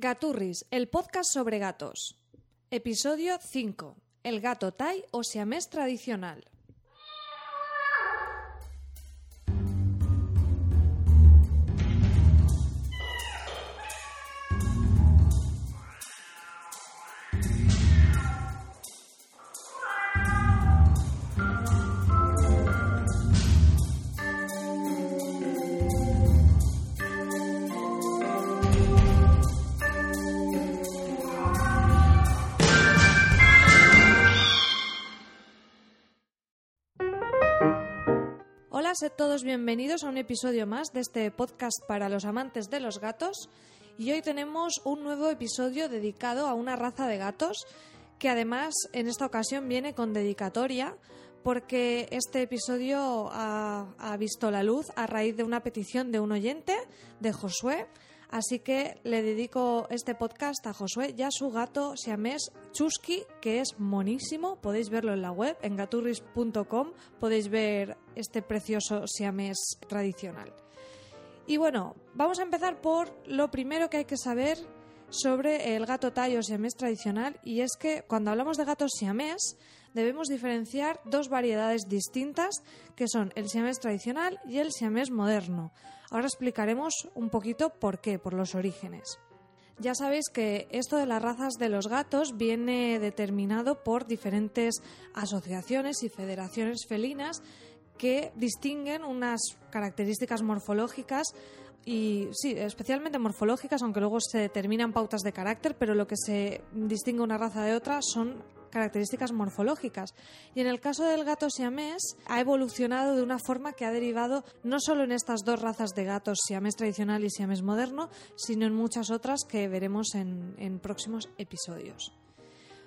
Gaturris, el podcast sobre gatos. Episodio 5. El gato Thai o siamés tradicional. Hola, sed todos bienvenidos a un episodio más de este podcast para los amantes de los gatos. Y hoy tenemos un nuevo episodio dedicado a una raza de gatos que además en esta ocasión viene con dedicatoria porque este episodio ha, ha visto la luz a raíz de una petición de un oyente, de Josué. Así que le dedico este podcast a Josué y a su gato siamés Chusky, que es monísimo. Podéis verlo en la web, en gaturris.com. Podéis ver este precioso siamés tradicional. Y bueno, vamos a empezar por lo primero que hay que saber sobre el gato Thai o siamés tradicional y es que cuando hablamos de gatos siamés debemos diferenciar dos variedades distintas que son el siamés tradicional y el siamés moderno. Ahora explicaremos un poquito por qué, por los orígenes. Ya sabéis que esto de las razas de los gatos viene determinado por diferentes asociaciones y federaciones felinas que distinguen unas características morfológicas y sí, especialmente morfológicas, aunque luego se determinan pautas de carácter, pero lo que se distingue una raza de otra son características morfológicas. Y en el caso del gato siamés, ha evolucionado de una forma que ha derivado no solo en estas dos razas de gatos, siamés tradicional y siamés moderno, sino en muchas otras que veremos en, próximos episodios.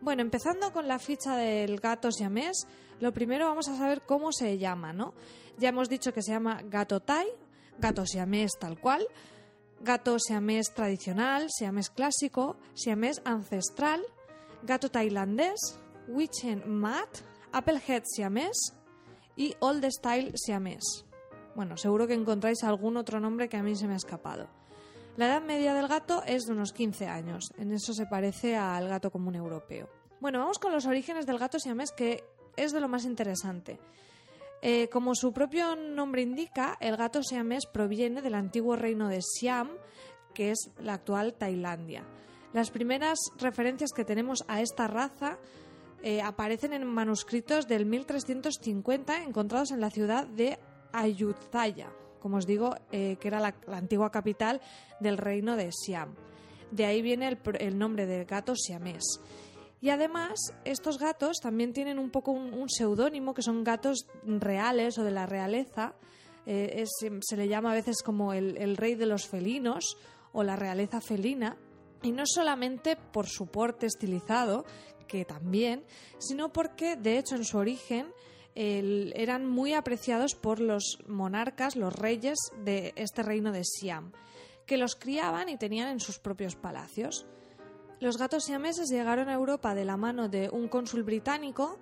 Bueno, empezando con la ficha del gato siamés, lo primero vamos a saber cómo se llama, ¿no? Ya hemos dicho que se llama gato Thai, gato siamés tal cual, gato siamés tradicional, siamés clásico, siamés ancestral, gato tailandés, Wichen Mat, Applehead siamés y Old Style siamés. Bueno, seguro que encontráis algún otro nombre que a mí se me ha escapado. La edad media del gato es de unos 15 años, en eso se parece al gato común europeo. Bueno, vamos con los orígenes del gato siamés, que es de lo más interesante. Eh, como su propio nombre indica, el gato siamés proviene del antiguo reino de Siam, que es la actual Tailandia. Las primeras referencias que tenemos a esta raza eh, aparecen en manuscritos del 1350 encontrados en la ciudad de Ayutthaya, como os digo, eh, que era la, antigua capital del reino de Siam. De ahí viene el, nombre del gato siamés. Y además, estos gatos también tienen un poco un, un seudónimo, que son gatos reales o de la realeza. Eh, se le llama a veces como el rey de los felinos o la realeza felina. Y no solamente por su porte estilizado, que también, sino porque, de hecho, en su origen eran muy apreciados por los monarcas, los reyes de este reino de Siam, que los criaban y tenían en sus propios palacios. Los gatos siameses llegaron a Europa de la mano de un cónsul británico,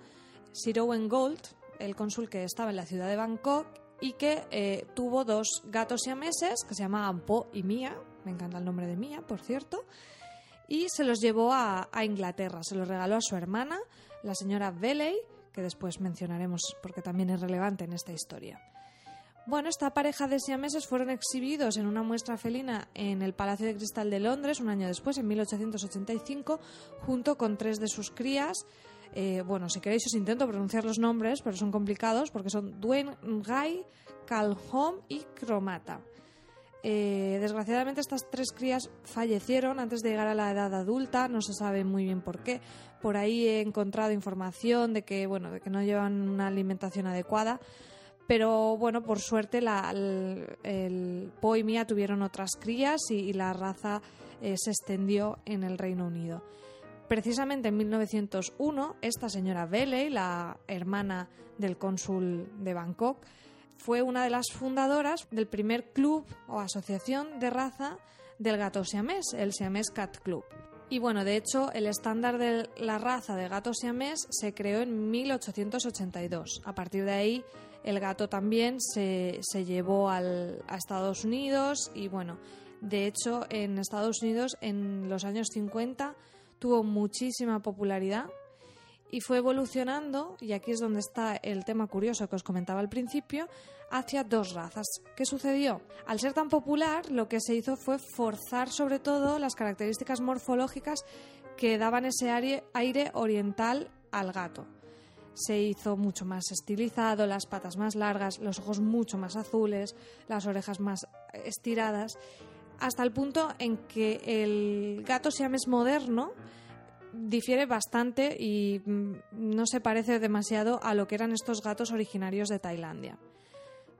Sir Owen Gold, el cónsul que estaba en la ciudad de Bangkok, y que eh, tuvo dos gatos siameses que se llamaban Po y Mia, me encanta el nombre de Mia, por cierto, y se los llevó a, a Inglaterra, se los regaló a su hermana, la señora Veley, que después mencionaremos porque también es relevante en esta historia. Bueno, esta pareja de siameses fueron exhibidos en una muestra felina en el Palacio de Cristal de Londres un año después, en 1885, junto con tres de sus crías. Eh, bueno, si queréis os intento pronunciar los nombres, pero son complicados porque son Dwayne Guy, Calhoun y Cromata. Eh, desgraciadamente estas tres crías fallecieron antes de llegar a la edad adulta, no se sabe muy bien por qué. Por ahí he encontrado información de que, bueno, de que no llevan una alimentación adecuada pero bueno, por suerte el, el Po y Mia tuvieron otras crías y, y la raza eh, se extendió en el Reino Unido. Precisamente en 1901, esta señora Bailey, la hermana del cónsul de Bangkok, fue una de las fundadoras del primer club o asociación de raza del gato siamés, el Siamés Cat Club. Y bueno, de hecho, el estándar de la raza de gato siamés se creó en 1882. A partir de ahí, el gato también se, se llevó a Estados Unidos y bueno, de hecho, en Estados Unidos en los años 50 tuvo muchísima popularidad y fue evolucionando, y aquí es donde está el tema curioso que os comentaba al principio, hacia dos razas. ¿Qué sucedió? Al ser tan popular, lo que se hizo fue forzar sobre todo las características morfológicas que daban ese aire oriental al gato. Se hizo mucho más estilizado, las patas más largas, los ojos mucho más azules, las orejas más estiradas, hasta el punto en que el gato siames moderno difiere bastante y mm, no se parece demasiado a lo que eran estos gatos originarios de Tailandia.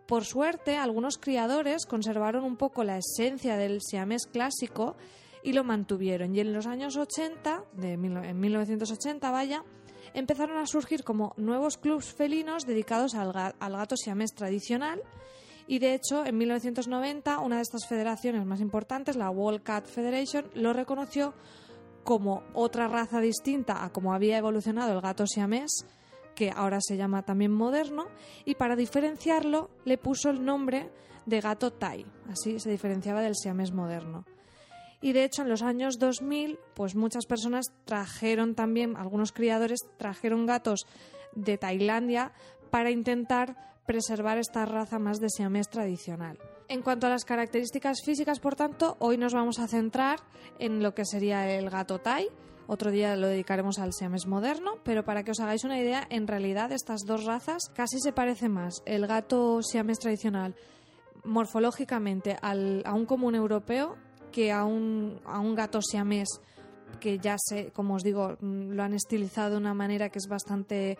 Por suerte, algunos criadores conservaron un poco la esencia del siamés clásico y lo mantuvieron. Y en los años 80, de en 1980 vaya, empezaron a surgir como nuevos clubs felinos dedicados al, al gato siamés tradicional. Y de hecho, en 1990, una de estas federaciones más importantes, la World Cat Federation, lo reconoció como otra raza distinta a como había evolucionado el gato siamés, que ahora se llama también moderno, y para diferenciarlo le puso el nombre de gato Thai, así se diferenciaba del siamés moderno. Y de hecho en los años 2000, pues muchas personas trajeron también, algunos criadores trajeron gatos de Tailandia para intentar preservar esta raza más de siamés tradicional. En cuanto a las características físicas, por tanto, hoy nos vamos a centrar en lo que sería el gato Thai. Otro día lo dedicaremos al siamés moderno, pero para que os hagáis una idea, en realidad estas dos razas casi se parecen más. El gato siamés tradicional morfológicamente al, a un común europeo que a un, a un gato siamés que ya se, como os digo, lo han estilizado de una manera que es bastante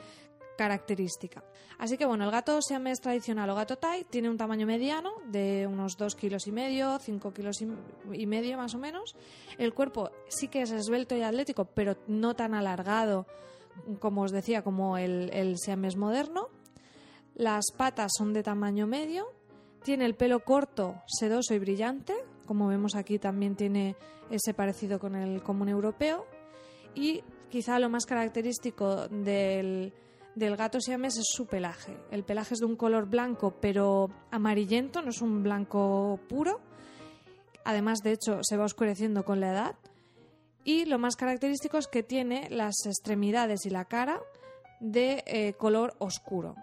característica. Así que bueno, el gato siamés tradicional o gato Thai tiene un tamaño mediano de unos 2 kilos y medio, 5 kilos y medio más o menos. El cuerpo sí que es esbelto y atlético, pero no tan alargado como os decía, como el, el siamés moderno. Las patas son de tamaño medio. Tiene el pelo corto, sedoso y brillante. Como vemos aquí también tiene ese parecido con el común europeo. Y quizá lo más característico del, del gato siamés es su pelaje. El pelaje es de un color blanco pero amarillento, no es un blanco puro. Además, de hecho, se va oscureciendo con la edad. Y lo más característico es que tiene las extremidades y la cara de eh, color oscuro.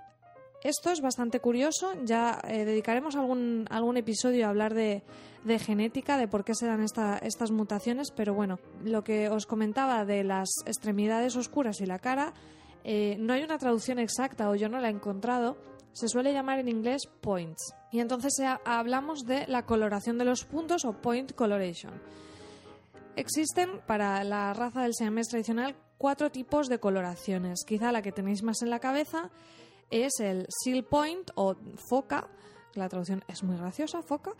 Esto es bastante curioso, ya eh, dedicaremos algún, algún episodio a hablar de, de, genética, de por qué se dan estas mutaciones, pero bueno, lo que os comentaba de las extremidades oscuras y la cara eh, no hay una traducción exacta o yo no la he encontrado. Se suele llamar en inglés points. Y entonces hablamos de la coloración de los puntos o point coloration. Existen para la raza del siamés tradicional cuatro tipos de coloraciones. Quizá la que tenéis más en la cabeza es el seal point o foca. La traducción es muy graciosa, foca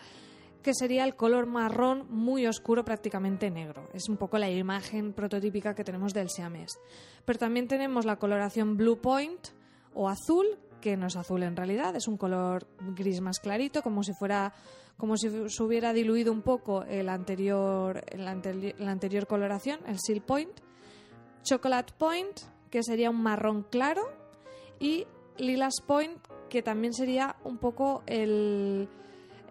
que sería el color marrón muy oscuro, prácticamente negro. Es un poco la imagen prototípica que tenemos del siamés. Pero también tenemos la coloración blue point o azul, que no es azul en realidad, es un color gris más clarito, como si fuera como si se hubiera diluido un poco el anterior, la anterior coloración, el seal point. Chocolate point, que sería un marrón claro, y lilas point, que también sería un poco el,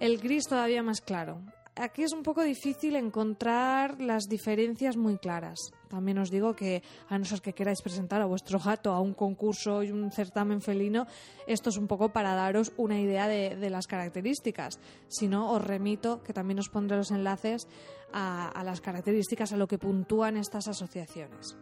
el gris todavía más claro. Aquí es un poco difícil encontrar las diferencias muy claras. También os digo que, a no ser que queráis presentar a vuestro gato a un concurso y un certamen felino, esto es un poco para daros una idea de, las características. Si no, os remito, que también os pondré los enlaces a, a las características, a lo que puntúan estas asociaciones.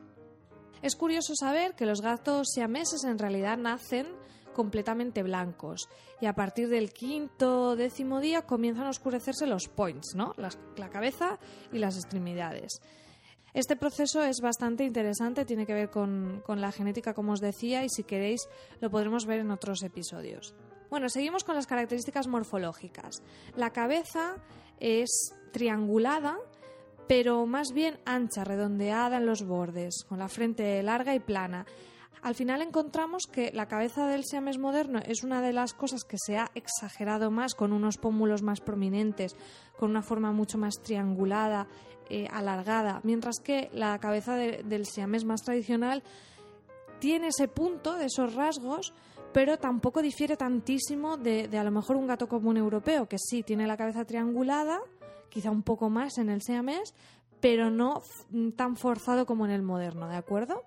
Es curioso saber que los gatos siameses en realidad nacen completamente blancos. Y a partir del quinto décimo día comienzan a oscurecerse los points, ¿no? la cabeza y las extremidades. Este proceso es bastante interesante, tiene que ver con, con, la genética, como os decía, y si queréis lo podremos ver en otros episodios. Bueno, seguimos con las características morfológicas. La cabeza es triangulada, pero más bien ancha, redondeada en los bordes, con la frente larga y plana. Al final encontramos que la cabeza del siamés moderno es una de las cosas que se ha exagerado más, con unos pómulos más prominentes, con una forma mucho más triangulada, eh, alargada, mientras que la cabeza del siamés más tradicional tiene ese punto de esos rasgos, pero tampoco difiere tantísimo de, de, a lo mejor un gato común europeo, que sí tiene la cabeza triangulada, quizá un poco más en el siamés, pero no tan forzado como en el moderno, ¿de acuerdo?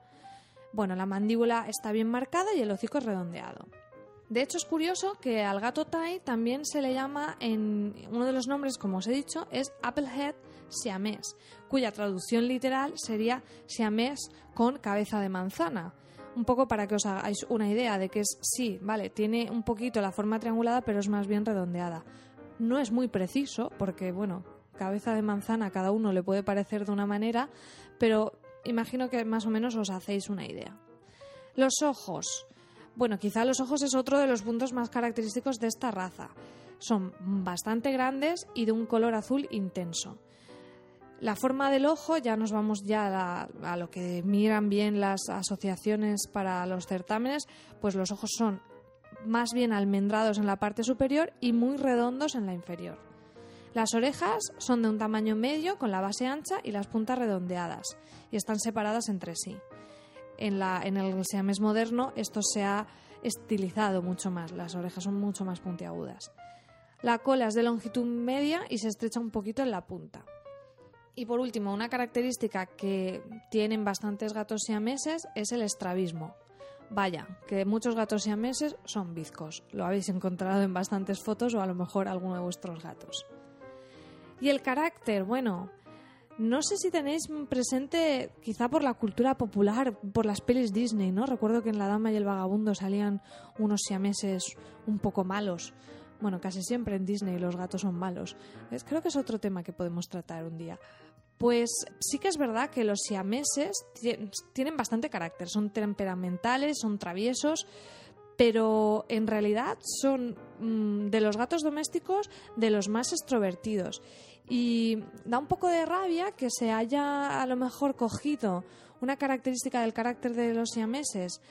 Bueno, la mandíbula está bien marcada y el hocico es redondeado. De hecho, es curioso que al gato Thai también se le llama, en uno de los nombres, como os he dicho, es Applehead siamés, cuya traducción literal sería siamés con cabeza de manzana. Un poco para que os hagáis una idea de que es, sí, vale, tiene un poquito la forma triangulada, pero es más bien redondeada. No es muy preciso, porque, bueno, cabeza de manzana a cada uno le puede parecer de una manera, pero imagino que más o menos os hacéis una idea. Los ojos. Bueno, quizá los ojos es otro de los puntos más característicos de esta raza. Son bastante grandes y de un color azul intenso. La forma del ojo, ya nos vamos ya a, lo que miran bien las asociaciones para los certámenes, pues los ojos son más bien almendrados en la parte superior y muy redondos en la inferior. Las orejas son de un tamaño medio con la base ancha y las puntas redondeadas y están separadas entre sí. En, el siamés moderno esto se ha estilizado mucho más, las orejas son mucho más puntiagudas. La cola es de longitud media y se estrecha un poquito en la punta. Y por último, una característica que tienen bastantes gatos siameses es el estrabismo. Vaya, que muchos gatos siameses son bizcos. Lo habéis encontrado en bastantes fotos o a lo mejor alguno de vuestros gatos. Y el carácter, bueno, no sé si tenéis presente, quizá por la cultura popular, por las pelis Disney, ¿no? Recuerdo que en La Dama y el Vagabundo salían unos siameses un poco malos. Bueno, casi siempre en Disney los gatos son malos. Creo que es otro tema que podemos tratar un día. Pues sí que es verdad que los siameses tienen bastante carácter, son temperamentales, son traviesos, pero en realidad son mm, de los gatos domésticos de los más extrovertidos. Y da un poco de rabia que se haya a lo mejor cogido una característica del carácter de los siameses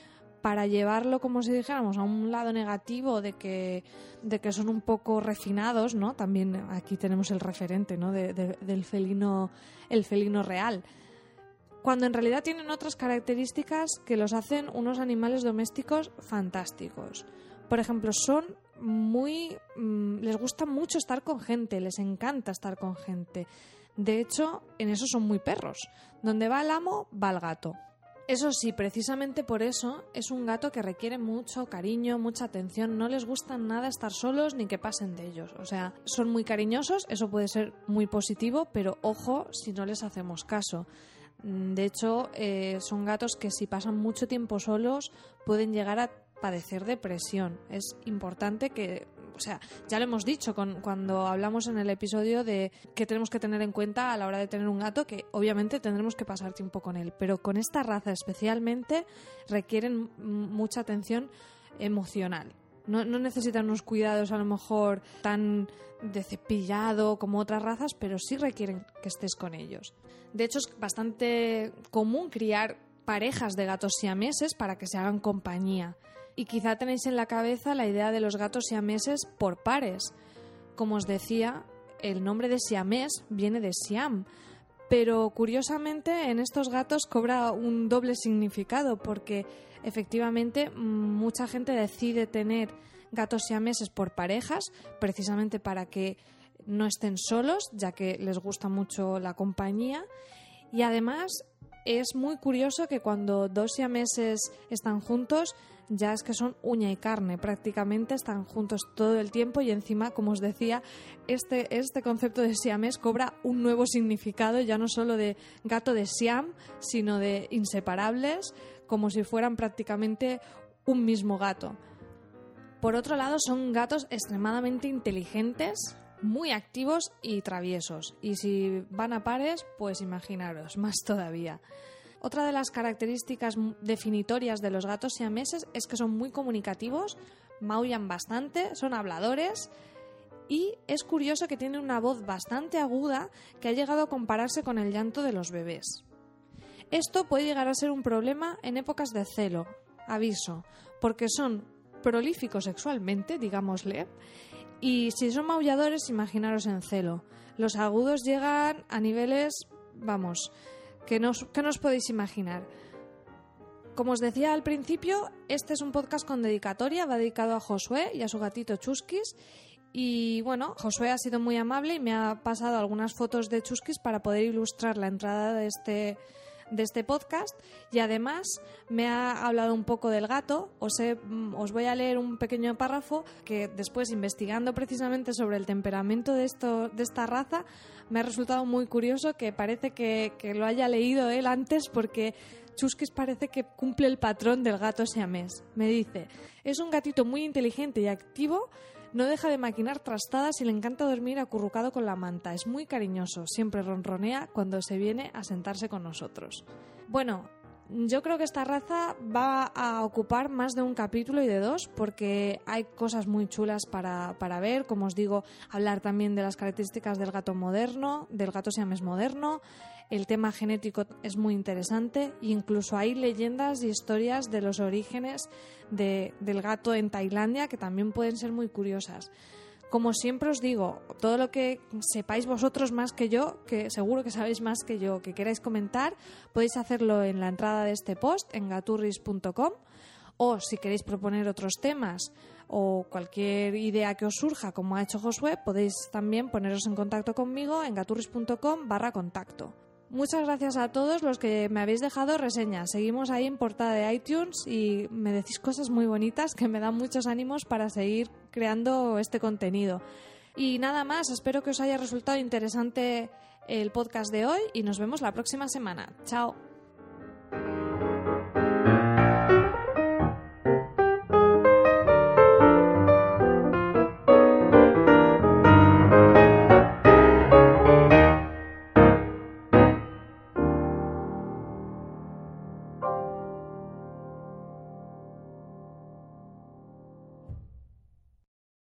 para llevarlo, como si dijéramos, a un lado negativo de que, de que son un poco refinados, ¿no? También aquí tenemos el referente, ¿no? del felino, el felino real cuando en realidad tienen otras características que los hacen unos animales domésticos fantásticos. Por ejemplo, son muy... Mm, les gusta mucho estar con gente, les encanta estar con gente. De hecho, en eso son muy perros. Donde va el amo, va el gato. Eso sí, precisamente por eso es un gato que requiere mucho cariño, mucha atención. No les gusta nada estar solos ni que pasen de ellos. O sea, son muy cariñosos, eso puede ser muy positivo, pero ojo si no les hacemos caso. Mm, de hecho, eh, son gatos que si pasan mucho tiempo solos pueden llegar a padecer depresión. Es importante que, o sea, ya lo hemos dicho cuando hablamos en el episodio de que tenemos que tener en cuenta a la hora de tener un gato, que obviamente tendremos que pasar tiempo con él, pero con esta raza especialmente requieren mucha atención emocional. No, necesitan unos cuidados a lo mejor tan de cepillado como otras razas, pero sí requieren que estés con ellos. De hecho, es bastante común criar parejas de gatos siameses para que se hagan compañía. Y quizá tenéis en la cabeza la idea de los gatos siameses por pares. Como os decía, el nombre de siamés viene de Siam, pero curiosamente en estos gatos cobra un doble significado porque efectivamente mucha gente decide tener gatos siameses por parejas precisamente para que no estén solos, ya que les gusta mucho la compañía. Y además es muy curioso que cuando dos siameses están juntos, ya es que son uña y carne, prácticamente están juntos todo el tiempo y encima, como os decía, este, este concepto de siamés cobra un nuevo significado, ya no solo de gato de siam, sino de inseparables, como si fueran prácticamente un mismo gato. Por otro lado, son gatos extremadamente inteligentes, muy activos y traviesos. Y si van a pares, pues imaginaros, más todavía. Otra de las características definitorias de los gatos siameses es que son muy comunicativos, maullan bastante, son habladores y es curioso que tienen una voz bastante aguda que ha llegado a compararse con el llanto de los bebés. Esto puede llegar a ser un problema en épocas de celo, aviso, porque son prolíficos sexualmente, digámosle, y si son maulladores, imaginaros en celo. Los agudos llegan a niveles, vamos, que no, que no os podéis imaginar. Como os decía al principio, este es un podcast con dedicatoria, va dedicado a Josué y a su gatito Chusquis. Y bueno, Josué ha sido muy amable y me ha pasado algunas fotos de Chusquis para poder ilustrar la entrada de este, de este podcast y además me ha hablado un poco del gato. Os, mm, os voy a leer un pequeño párrafo que después, investigando precisamente sobre el temperamento de, esto, de esta raza, me ha resultado muy curioso que parece que, que lo haya leído él antes porque Chusquis parece que cumple el patrón del gato siamés. Me dice, es un gatito muy inteligente y activo no deja de maquinar trastadas y le encanta dormir acurrucado con la manta. Es muy cariñoso, siempre ronronea cuando se viene a sentarse con nosotros. Bueno, yo creo que esta raza va a ocupar más de un capítulo y de dos porque hay cosas muy chulas para, para, ver, como os digo, hablar también de las características del gato moderno, del gato siames moderno, el tema genético es muy interesante. Incluso hay leyendas y historias de los orígenes del gato en Tailandia que también pueden ser muy curiosas. Como siempre os digo, todo lo que sepáis vosotros más que yo, que seguro que sabéis más que yo, que queráis comentar, podéis hacerlo en la entrada de este post en gaturris.com o si queréis proponer otros temas o cualquier idea que os surja, como ha hecho Josué, podéis también poneros en contacto conmigo en gaturris.com barra contacto. Muchas gracias a todos los que me habéis dejado reseñas. Seguimos ahí en portada de iTunes y me decís cosas muy bonitas que me dan muchos ánimos para seguir creando este contenido. Y nada más, espero que os haya resultado interesante el podcast de hoy y nos vemos la próxima semana. Chao.